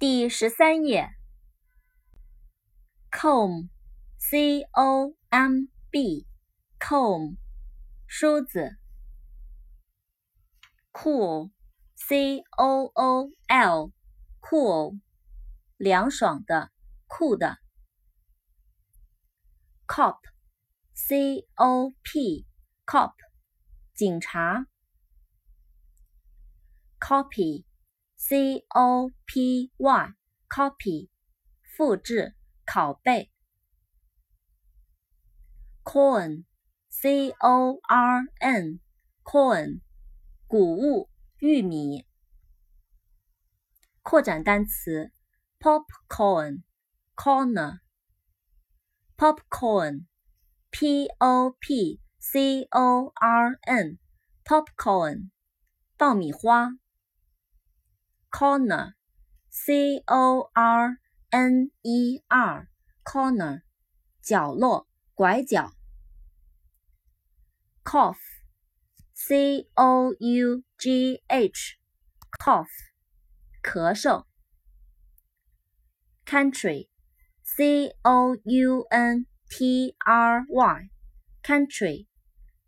第十三页，comb，c o m b，comb，梳子。cool，c o o l，cool，凉爽的，酷的。cop，c o p，cop，警察。copy。C o p y，copy，复制、拷贝。corn，c o r n，corn，谷物、玉米。扩展单词：popcorn，corner，popcorn，p o p c o r n，popcorn，爆米花。Corner, c o r n e r, corner, 角落、拐角。cough, c o u g h, cough, 咳嗽。country, c o u n t r y, country,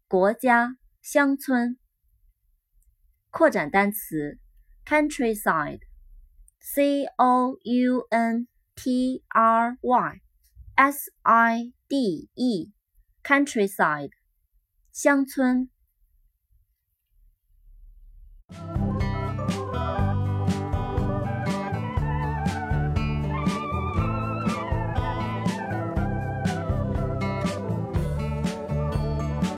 国家、乡村。扩展单词。Countryside, c o u n t r y. S i d e, countryside, 乡村。